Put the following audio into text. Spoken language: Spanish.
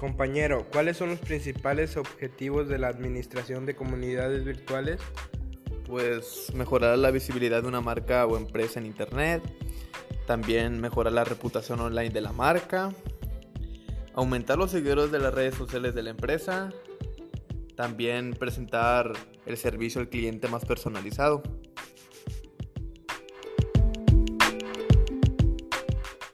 Compañero, ¿cuáles son los principales objetivos de la administración de comunidades virtuales? Pues mejorar la visibilidad de una marca o empresa en Internet, también mejorar la reputación online de la marca, aumentar los seguidores de las redes sociales de la empresa, también presentar el servicio al cliente más personalizado.